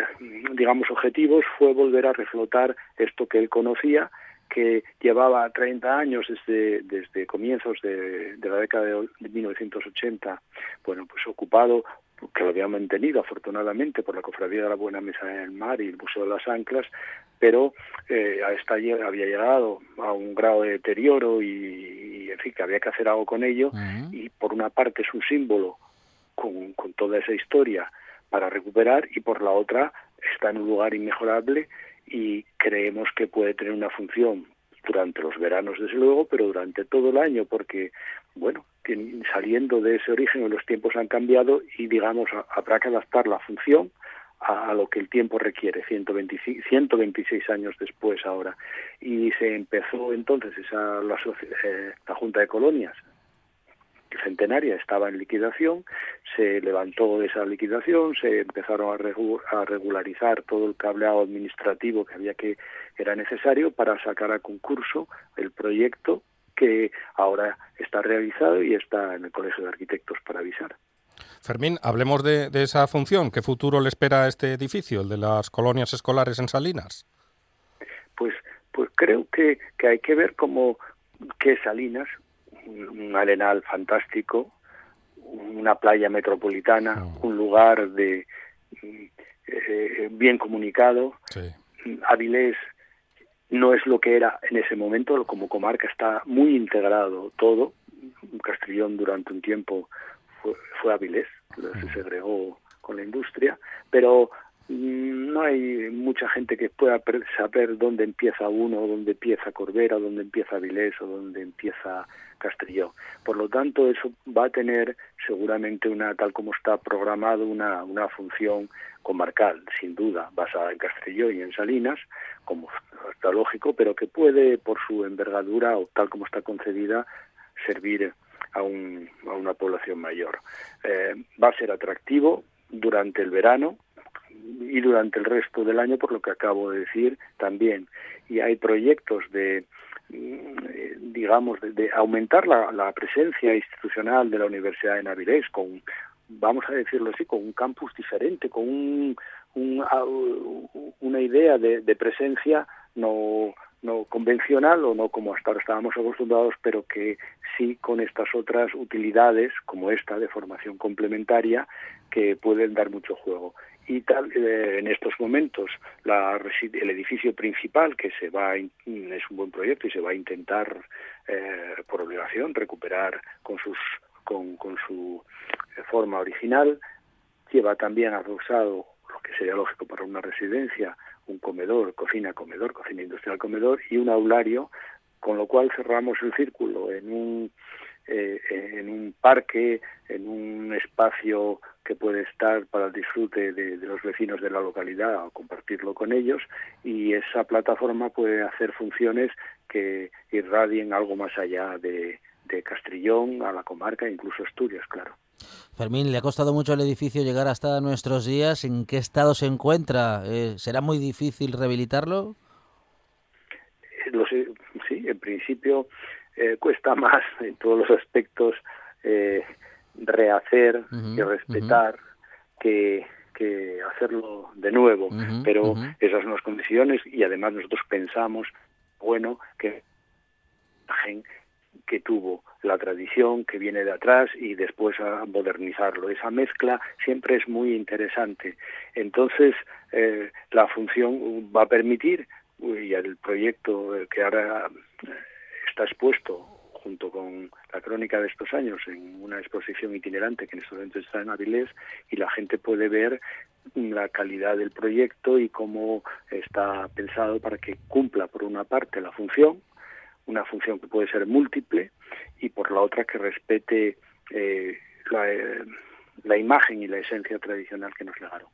digamos, objetivos fue volver a reflotar esto que él conocía, que llevaba 30 años desde, desde comienzos de, la década de 1980, bueno, pues ocupado que lo había mantenido afortunadamente por la Cofradía de la Buena Mesa del Mar y el Museo de las Anclas, pero eh, a esta había llegado a un grado de deterioro y, en fin, que había que hacer algo con ello y por una parte es un símbolo con, con toda esa historia para recuperar y por la otra está en un lugar inmejorable y creemos que puede tener una función durante los veranos desde luego, pero durante todo el año, porque, bueno, saliendo de ese origen los tiempos han cambiado y, digamos, habrá que adaptar la función a, lo que el tiempo requiere, 126, 126 años después ahora. Y se empezó entonces esa, la, eh, la Junta de Colonias centenaria estaba en liquidación, se levantó esa liquidación, se empezaron a, regularizar todo el cableado administrativo que había que era necesario para sacar a concurso el proyecto que ahora está realizado y está en el Colegio de Arquitectos para avisar. Fermín, hablemos de, esa función. ¿Qué futuro le espera a este edificio, el de las colonias escolares en Salinas? Pues, pues creo que, que hay que ver cómo que Salinas un arenal fantástico, una playa metropolitana, un lugar de eh, bien comunicado. Avilés no es lo que era en ese momento, como comarca está muy integrado todo. Castrillón durante un tiempo fue, fue Avilés, se segregó con la industria, pero no hay mucha gente que pueda saber dónde empieza uno, dónde empieza Corbera, dónde empieza Avilés o dónde empieza Castelló. Por lo tanto, eso va a tener seguramente una, tal como está programado, una, una función comarcal, sin duda, basada en Castelló y en Salinas, como está lógico, pero que puede, por su envergadura o tal como está concedida, servir a, un, a una población mayor. Eh, va a ser atractivo durante el verano, y durante el resto del año, por lo que acabo de decir también. Y hay proyectos de, mm, digamos, de, aumentar la, presencia institucional de la Universidad de Navilés con, vamos a decirlo así, con un campus diferente, con un, una idea de, de presencia no no convencional o no como hasta ahora estábamos acostumbrados, pero que sí con estas otras utilidades, como esta de formación complementaria, que pueden dar mucho juego y tal eh, en estos momentos la, el edificio principal que se va es un buen proyecto y se va a intentar eh, por obligación recuperar con sus con, con su eh, forma original. Lleva también adosado lo que sería lógico para una residencia un comedor cocina comedor cocina industrial comedor y un aulario con lo cual cerramos el círculo en un eh, en un parque, en un espacio que puede estar para el disfrute de, los vecinos de la localidad o compartirlo con ellos y esa plataforma puede hacer funciones que irradien algo más allá de, Castrillón a la comarca, incluso Asturias, claro. Fermín, ¿le ha costado mucho el edificio llegar hasta nuestros días? ¿En qué estado se encuentra? Eh, ¿Será muy difícil rehabilitarlo? Eh, sí, en principio eh, cuesta más <laughs> en todos los aspectos eh, rehacer y respetar que, que hacerlo de nuevo. Pero esas son las condiciones y además nosotros pensamos, bueno, que que tuvo la tradición que viene de atrás y después a modernizarlo. Esa mezcla siempre es muy interesante. Entonces, eh, la función va a permitir, y el proyecto que ahora está expuesto junto con la crónica de estos años en una exposición itinerante que en estos momentos está en Avilés y la gente puede ver la calidad del proyecto y cómo está pensado para que cumpla por una parte la función, una función que puede ser múltiple y por la otra que respete eh, la, eh, la imagen y la esencia tradicional que nos legaron.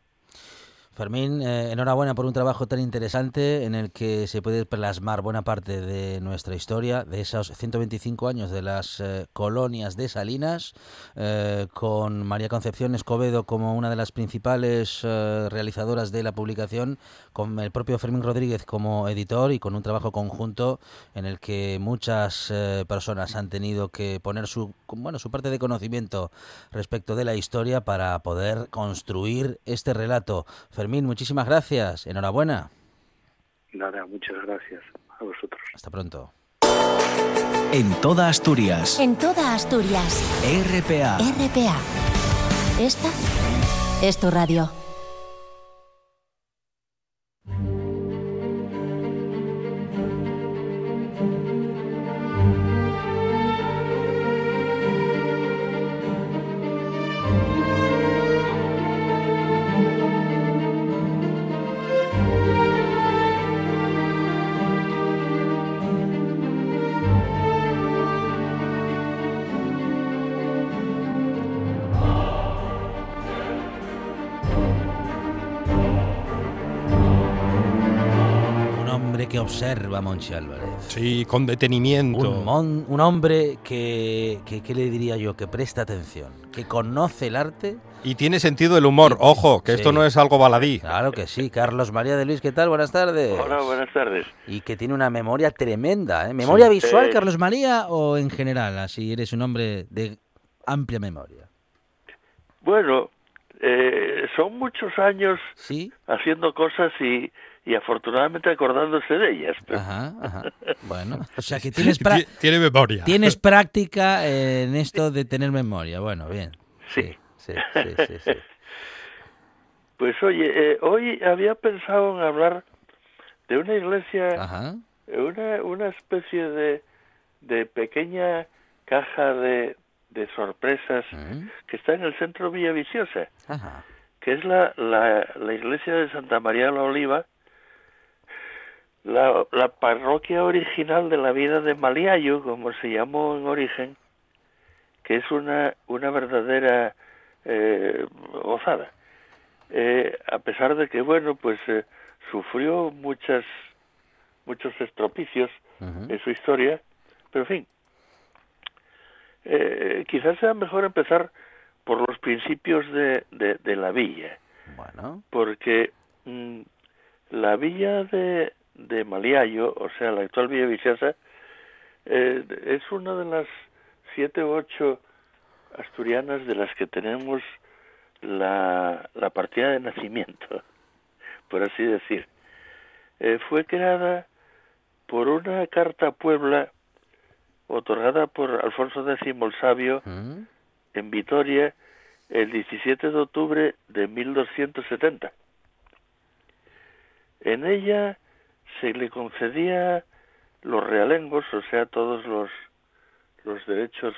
Fermín, eh, enhorabuena por un trabajo tan interesante en el que se puede plasmar buena parte de nuestra historia, de esos 125 años de las eh, colonias de Salinas, eh, con María Concepción Escobedo como una de las principales realizadoras de la publicación, con el propio Fermín Rodríguez como editor y con un trabajo conjunto en el que muchas personas han tenido que poner su, bueno, su parte de conocimiento respecto de la historia para poder construir este relato muchísimas gracias. Enhorabuena. Nada, muchas gracias a vosotros. Hasta pronto. En toda Asturias. En toda Asturias. RPA. RPA. Esta es tu radio. Que observa Monchi Álvarez. Sí, con detenimiento. Un, mon- un hombre que, que, ¿qué le diría yo? Que presta atención, que conoce el arte. Y tiene sentido el humor. Ojo, que esto no es algo baladí. Claro que sí. Carlos María de Luis, ¿qué tal? Buenas tardes. Hola, buenas tardes. Y que tiene una memoria tremenda, ¿eh? ¿Memoria Sí. visual, Eh, Carlos María, o en general? Así eres un hombre de amplia memoria. Bueno, eh, son muchos años ¿Sí? haciendo cosas y, y afortunadamente acordándose de ellas. pero- Ajá, ajá. Bueno, <laughs> o sea que tienes, Tiene memoria. tienes práctica en esto de tener memoria. Bueno, bien. Sí, sí, sí, sí. sí. <laughs> Pues oye, eh, hoy había pensado en hablar de una iglesia, Ajá. una, una especie de, de pequeña caja de, de sorpresas Mm, que está en el centro Villaviciosa. Ajá. que es la, la, la iglesia de Santa María de la Oliva, la, la parroquia original de la vida de Maliayo, como se llamó en origen, que es una, una verdadera eh, gozada. Eh, a pesar de que, bueno, pues eh, sufrió muchas muchos estropicios en su historia, pero en fin, eh, quizás sea mejor empezar por los principios de, de, de la villa, Bueno. porque mm, la villa de, de Maliayo, o sea, la actual Villa Viciosa, eh, es una de las siete u ocho asturianas de las que tenemos la, la partida de nacimiento, <laughs> por así decir. Eh, fue creada por una carta a Puebla otorgada por Alfonso X el Sabio Mm, en Vitoria el 17 de octubre de 1270. En ella se le concedía los realengos, o sea, todos los, los derechos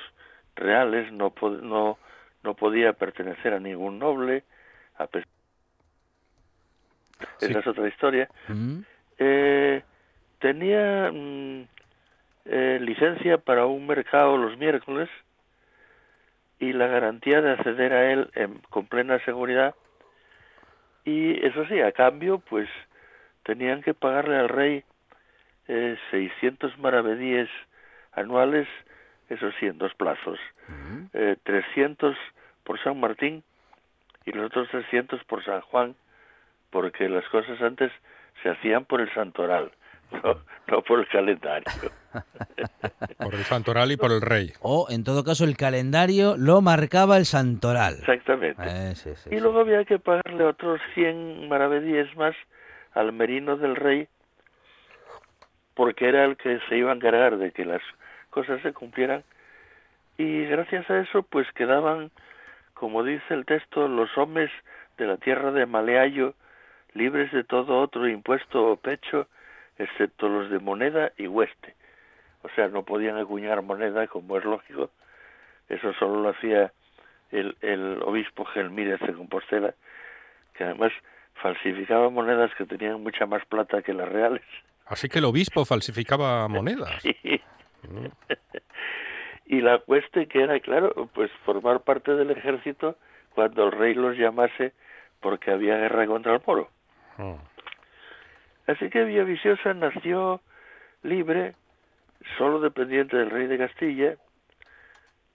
reales, no, no, no podía pertenecer a ningún noble, a pesar Sí. esa es otra historia. Eh, tenía mm, eh, licencia para un mercado los miércoles y la garantía de acceder a él en- con plena seguridad. Y eso sí, a cambio, pues tenían que pagarle al rey eh, 600 maravedíes anuales, eso sí, en dos plazos. mm. Eh, 300 por San Martín y los otros 300 por San Juan, porque las cosas antes se hacían por el santoral, <laughs> no, no por el calendario. <laughs> Por el santoral y por el rey. O, en todo caso, el calendario lo marcaba el santoral. Exactamente. Eh, sí, sí, Y sí. luego había que pagarle otros 100 maravedíes más al merino del rey, porque era el que se iba a encargar de que las cosas se cumplieran. Y gracias a eso, pues quedaban, como dice el texto, los hombres de la tierra de Maleayo libres de todo otro impuesto o pecho, excepto los de moneda y hueste. O sea, no podían acuñar moneda, como es lógico. Eso solo lo hacía el, el obispo Gelmírez de Compostela, que además falsificaba monedas que tenían mucha más plata que las reales. Así que el obispo falsificaba <laughs> monedas. Sí. y la cueste que era, claro, pues formar parte del ejército cuando el rey los llamase porque había guerra contra el moro. Mm. Así que Villaviciosa nació libre, solo dependiente del rey de Castilla,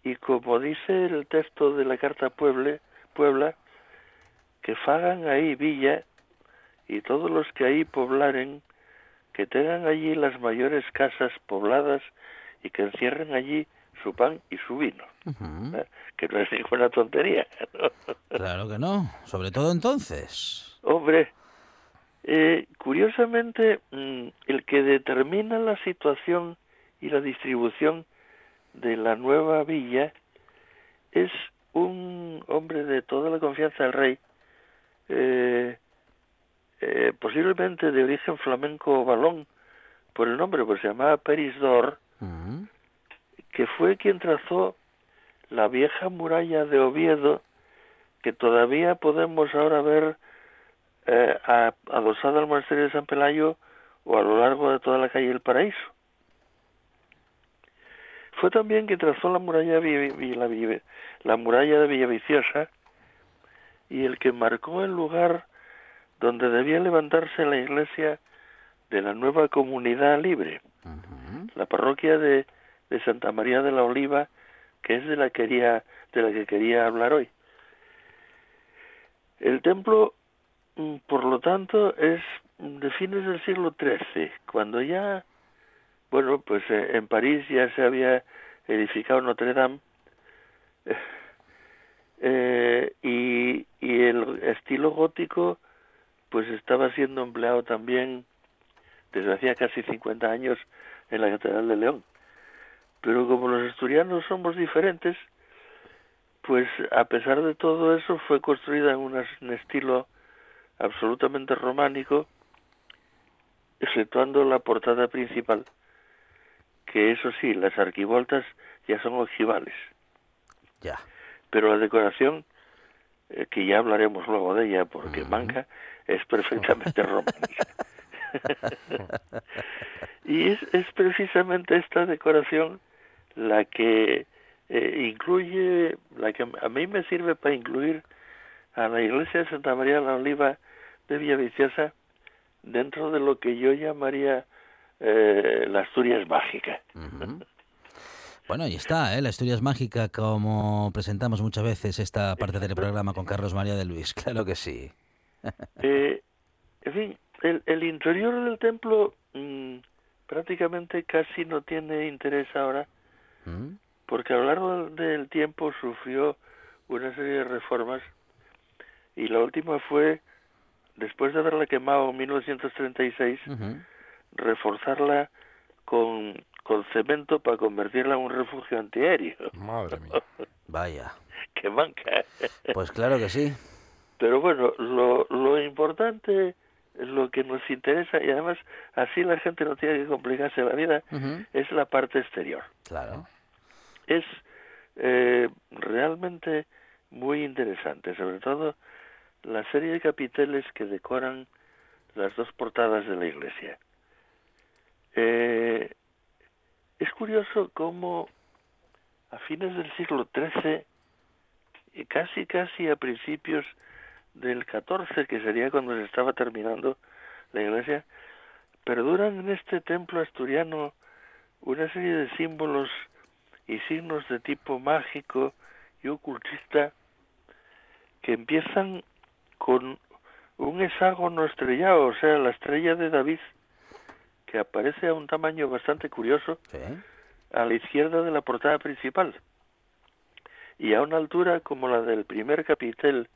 y como dice el texto de la carta a Pueble, Puebla, que fagan ahí villa, y todos los que ahí poblaren, que tengan allí las mayores casas pobladas y que encierren allí su pan y su vino. ¿eh? que no es ninguna tontería. <laughs> ¿no? Claro que no. Sobre todo entonces. Hombre, eh, curiosamente, mm, el que determina la situación y la distribución de la nueva villa es un hombre de toda la confianza del rey, eh, eh, posiblemente de origen flamenco o balón, por el nombre, pues se llamaba Perisdor, Ujú. que fue quien trazó la vieja muralla de Oviedo, que todavía podemos ahora ver eh, adosada al monasterio de San Pelayo o a lo largo de toda la calle del Paraíso. Fue también quien trazó la muralla, la, la muralla de Villaviciosa y el que marcó el lugar donde debía levantarse la iglesia de la nueva comunidad libre, la parroquia de, de Santa María de la Oliva, que es de la quería de la que quería hablar hoy. El templo, mm, por lo tanto, es de fines del siglo XIII, cuando ya, bueno, pues eh, en París ya se había edificado Notre Dame eh, y, el estilo gótico pues estaba siendo empleado también desde hacía casi 50 años en la Catedral de León. Pero como los asturianos somos diferentes, pues a pesar de todo eso fue construida en un estilo absolutamente románico, exceptuando la portada principal, que eso sí, las arquivoltas ya son ojivales. Ya. Pero la decoración, eh, que ya hablaremos luego de ella, porque manca, es perfectamente <laughs> románica. <laughs> y es, es precisamente esta decoración la que eh, incluye, la que a mí me sirve para incluir a la iglesia de Santa María de la Oliva de Villaviciosa dentro de lo que yo llamaría eh, la Asturias mágica. Bueno, y está, ¿eh? la historia es mágica, como presentamos muchas veces esta parte del programa con Carlos María de Luis, <laughs> claro que sí. <laughs> eh, en fin, el, el, interior del templo mmm, prácticamente casi no tiene interés ahora, ¿Mm? porque a lo largo del tiempo sufrió una serie de reformas y la última fue, después de haberla quemado en 1936, uh -huh. reforzarla con con cemento para convertirla en un refugio antiaéreo. Madre mía. <laughs> Vaya. que manca. Pues claro que sí. Pero bueno, lo, lo importante, lo que nos interesa, y además así la gente no tiene que complicarse la vida, uh -huh. es la parte exterior. Claro. Es eh, realmente muy interesante, sobre todo la serie de capiteles que decoran las dos portadas de la iglesia. Eh, es curioso cómo a fines del siglo XIII y casi casi a principios del XIV, que sería cuando se estaba terminando la iglesia, perduran en este templo asturiano una serie de símbolos y signos de tipo mágico y ocultista que empiezan con un hexágono estrellado, o sea, la estrella de David, que aparece a un tamaño bastante curioso ¿Sí? a la izquierda de la portada principal y a una altura como la del primer capitel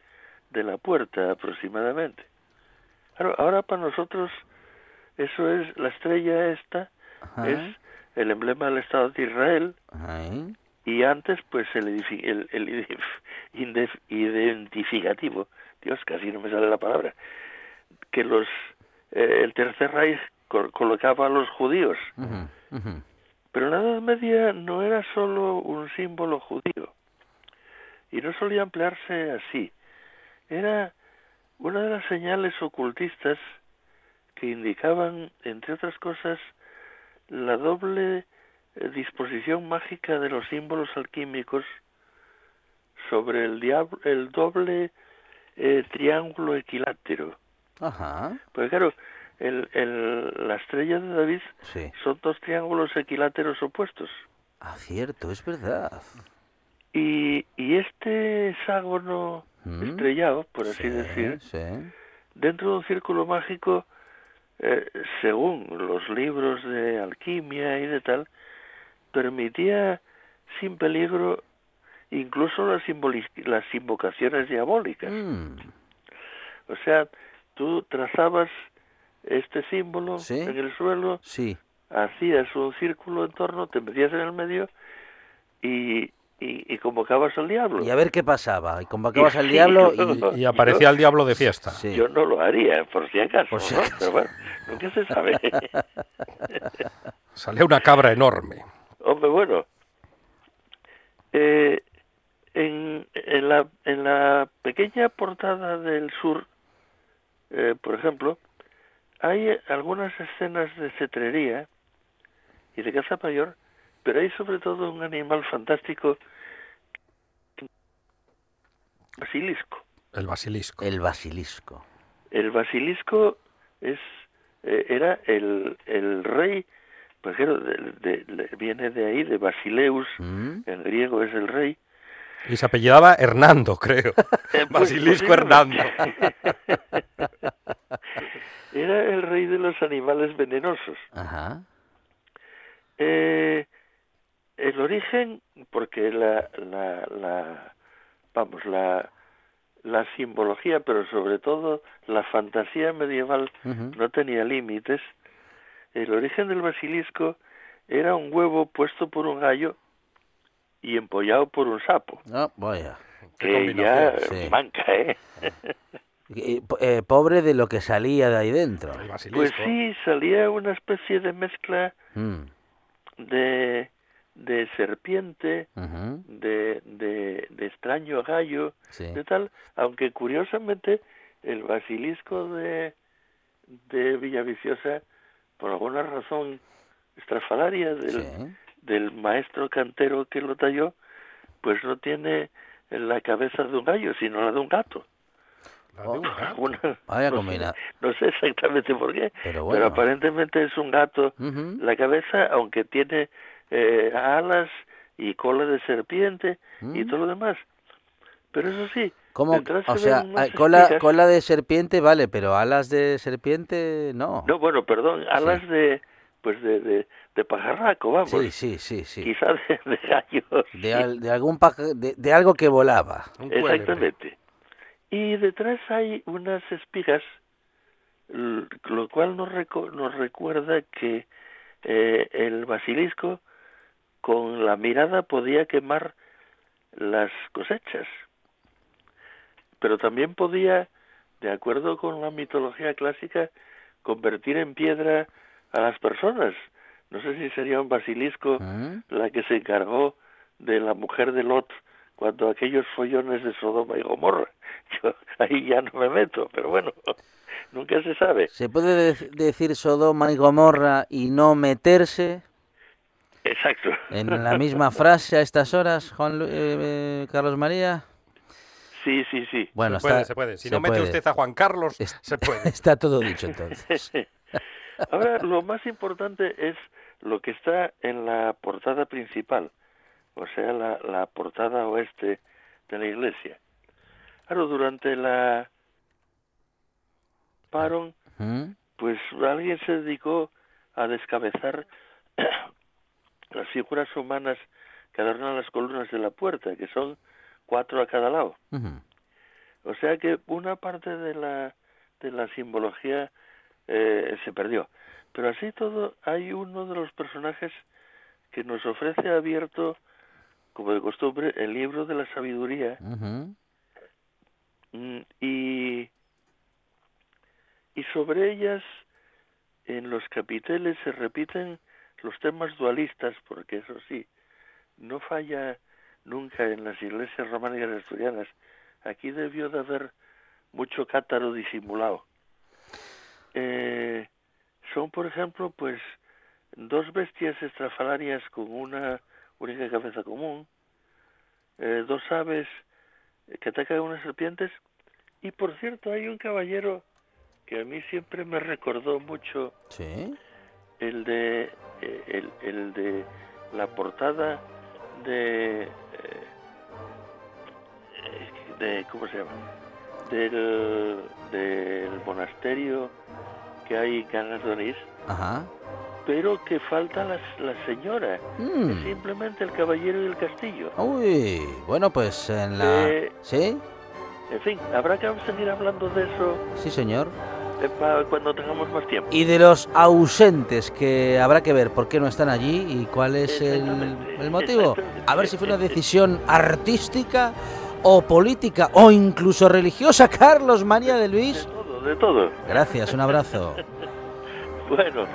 de la puerta aproximadamente. Claro, ahora para nosotros eso es la estrella esta Ajá. es el emblema del Estado de Israel Ajá. y antes pues el, el, el identificativo, Dios casi no me sale la palabra, que los eh, el Tercer Reich colocaba a los judíos. Uh -huh, uh -huh. Pero la Edad Media no era solo un símbolo judío, y no solía emplearse así. Era una de las señales ocultistas que indicaban, entre otras cosas, la doble eh, disposición mágica de los símbolos alquímicos sobre el, diablo, el doble eh, triángulo equilátero. Ajá. Pues claro, el, el, la estrella de David sí. son dos triángulos equiláteros opuestos. Ah, cierto, es verdad. Y, y este hexágono ¿Mm? estrellado, por así sí, decir, sí. dentro de un círculo mágico, eh, según los libros de alquimia y de tal, permitía sin peligro incluso las, las invocaciones diabólicas. Mm. O sea, tú trazabas este símbolo ¿Sí? en el suelo, sí. hacías un círculo en torno, te metías en el medio y, y, y, convocabas al diablo. Y a ver qué pasaba. Y convocabas <laughs> y, al diablo <laughs> y, y aparecía yo, el diablo de fiesta. Sí. Yo no lo haría, por si acaso, por si acaso. ¿no? pero bueno, nunca se sabe. <laughs> Salía una cabra enorme. Hombre, bueno. Eh, en, en, la, en la pequeña portada del sur, eh, por ejemplo, hay algunas escenas de cetrería y de caza mayor, pero hay sobre todo un animal fantástico, basilisco. El basilisco. El basilisco. El basilisco es eh, era el, el rey, pues claro, de- de- de- viene de ahí, de Basileus, Mm. en griego es el rey. Y se apellidaba Hernando, creo. <laughs> <laughs> Basilisco Hernando. <laughs> Era el rey de los animales venenosos. Ajá. Eh, el origen, porque la, la, la vamos, la, la simbología, pero sobre todo la fantasía medieval no tenía límites. El origen del basilisco era un huevo puesto por un gallo y empollado por un sapo, Ah, vaya. Qué que ya combinación, sí. manca, ¿eh? <laughs> Y, eh, pobre de lo que salía de ahí dentro. Pues sí, salía una especie de mezcla Mm. de, de serpiente, de, de, de extraño gallo, Sí. de tal, aunque curiosamente el basilisco de, de Villaviciosa, por alguna razón estrafalaria del, Sí. Del maestro cantero que lo talló, pues no tiene la cabeza de un gallo, sino la de un gato. La de un <laughs> gato. Una- Vaya no, sé, combina- no sé exactamente por qué, Pero bueno. aparentemente es un gato la cabeza, aunque tiene eh, alas y cola de serpiente y todo lo demás. Pero eso sí, ¿Cómo? O se sea, cola, cola de serpiente vale, pero alas de serpiente no. No, bueno, perdón, alas de pues de, de, de pajarraco, vamos. Sí, sí, sí, sí. Quizá de, de. De, sí. al- de algún paja- de, de algo que volaba. Exactamente. Y detrás hay unas espigas, lo cual nos, reco- nos recuerda que eh, el basilisco con la mirada podía quemar las cosechas, pero también podía, de acuerdo con la mitología clásica, convertir en piedra a las personas. No sé si sería un basilisco ¿Mm? la que se encargó de la mujer de Lot cuando aquellos follones de Sodoma y Gomorra. <laughs> Yo ahí ya no me meto, pero bueno, <laughs> nunca se sabe. ¿Se puede de- decir Sodoma y Gomorra y no meterse Exacto. en la <laughs> misma frase a estas horas, Juan Lu- eh, eh, Carlos María? Sí, sí, sí. Bueno, se puede, está, se puede. Si se no mete puede. usted a Juan Carlos, Es- se puede. Está todo dicho entonces. Ahora, lo más importante es lo que está en la portada principal, o sea, la, la portada oeste de la iglesia. Claro, durante la paron, ¿Mm? pues alguien se dedicó a descabezar <clears throat> las figuras humanas que adornan las columnas de la puerta, que son cuatro a cada lado. O sea que una parte de la, de la simbología eh, se perdió. Pero así todo, hay uno de los personajes que nos ofrece abierto, como de costumbre, el libro de la sabiduría mm, y, y sobre ellas en los capiteles se repiten los temas dualistas, porque eso sí, no falla nunca en las iglesias románicas asturianas. Aquí debió de haber mucho cátaro disimulado. Eh, son, por ejemplo, pues dos bestias estrafalarias con una única cabeza común, eh, dos aves que atacan a unas serpientes, y por cierto hay un caballero que a mí siempre me recordó mucho Sí. el de eh, el, el de la portada de eh, de cómo se llama del del monasterio que hay Onís, Ajá. pero que falta la, la señora Mm. es simplemente el caballero y el castillo Uy, bueno, pues en la... Eh, ¿Sí? en fin habrá que seguir hablando de eso Sí, señor. cuando tengamos más tiempo Y de los ausentes que habrá que ver por qué no están allí y cuál es el, el motivo. A ver si fue una decisión artística o política o incluso religiosa. <laughs> Carlos María de Luis. De todo Gracias, un abrazo. <laughs> bueno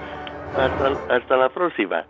hasta, hasta la próxima